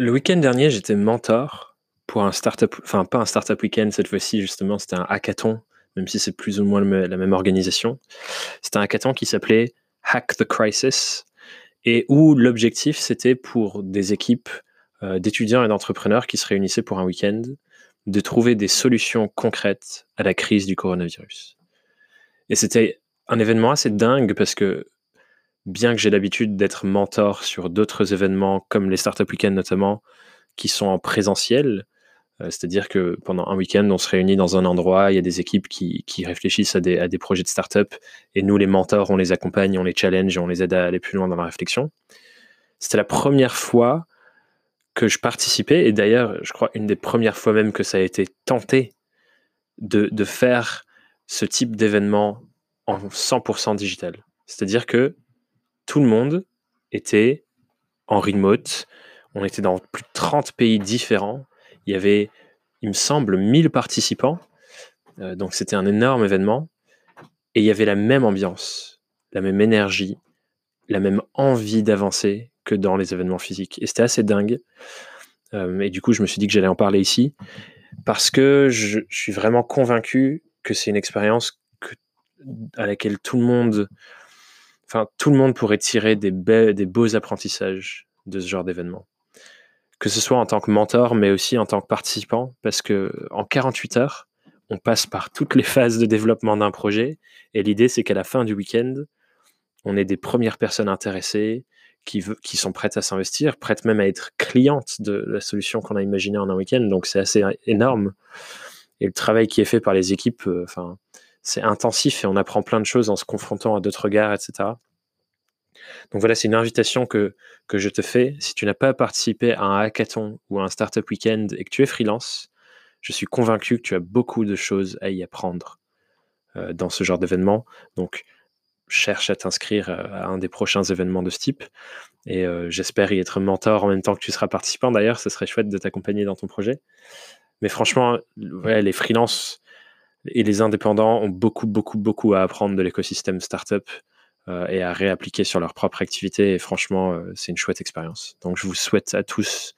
Le week-end dernier, j'étais mentor pour un startup, enfin pas un startup week-end cette fois-ci, justement, c'était un hackathon, même si c'est plus ou moins la même organisation. C'était un hackathon qui s'appelait Hack the Crisis et où l'objectif c'était pour des équipes euh, d'étudiants et d'entrepreneurs qui se réunissaient pour un week-end de trouver des solutions concrètes à la crise du coronavirus. Et c'était un événement assez dingue parce que bien que j'ai l'habitude d'être mentor sur d'autres événements comme les Startup Weekend notamment, qui sont en présentiel, euh, c'est-à-dire que pendant un week-end, on se réunit dans un endroit, il y a des équipes qui, réfléchissent à des, projets de start-up, et nous, les mentors, on les accompagne, on les challenge, on les aide à aller plus loin dans la réflexion. C'était la première fois que je participais, et d'ailleurs, je crois une des premières fois même que ça a été tenté de faire ce type d'événement en 100% digital. C'est-à-dire que tout le monde était en remote, on était dans plus de 30 pays différents, il y avait, il me semble, 1000 participants. Euh, donc c'était un énorme événement. Et il y avait la même ambiance, la même énergie, la même envie d'avancer que dans les événements physiques. Et c'était assez dingue. Euh, et du coup, je me suis dit que j'allais en parler ici parce que je, suis vraiment convaincu que c'est une expérience à laquelle tout le monde, enfin tout le monde pourrait tirer des, beaux apprentissages de ce genre d'événement que ce soit en tant que mentor, mais aussi en tant que participant, parce que en 48 heures, on passe par toutes les phases de développement d'un projet, et l'idée c'est qu'à la fin du week-end, on ait des premières personnes intéressées qui, qui sont prêtes à s'investir, prêtes même à être clientes de la solution qu'on a imaginée en un week-end, donc c'est assez énorme. Et le travail qui est fait par les équipes, euh, enfin, c'est intensif et on apprend plein de choses en se confrontant à d'autres regards, etc. Donc voilà, c'est une invitation que, je te fais. Si tu n'as pas participé à un hackathon ou à un startup weekend et que tu es freelance, je suis convaincu que tu as beaucoup de choses à y apprendre euh, dans ce genre d'événement. Donc cherche à t'inscrire à un des prochains événements de ce type. Et euh, j'espère y être mentor en même temps que tu seras participant. D'ailleurs, ce serait chouette de t'accompagner dans ton projet. Mais franchement, les freelances et les indépendants ont beaucoup, beaucoup, beaucoup à apprendre de l'écosystème startup. Euh, et à réappliquer sur leur propre activité. Et franchement, euh, c'est une chouette expérience. Donc, je vous souhaite à tous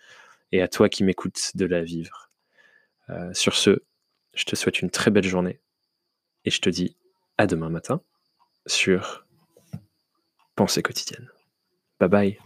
et à toi qui m'écoutes de la vivre. Euh, sur ce, je te souhaite une très belle journée et je te dis à demain matin sur Pensée quotidienne. Bye bye.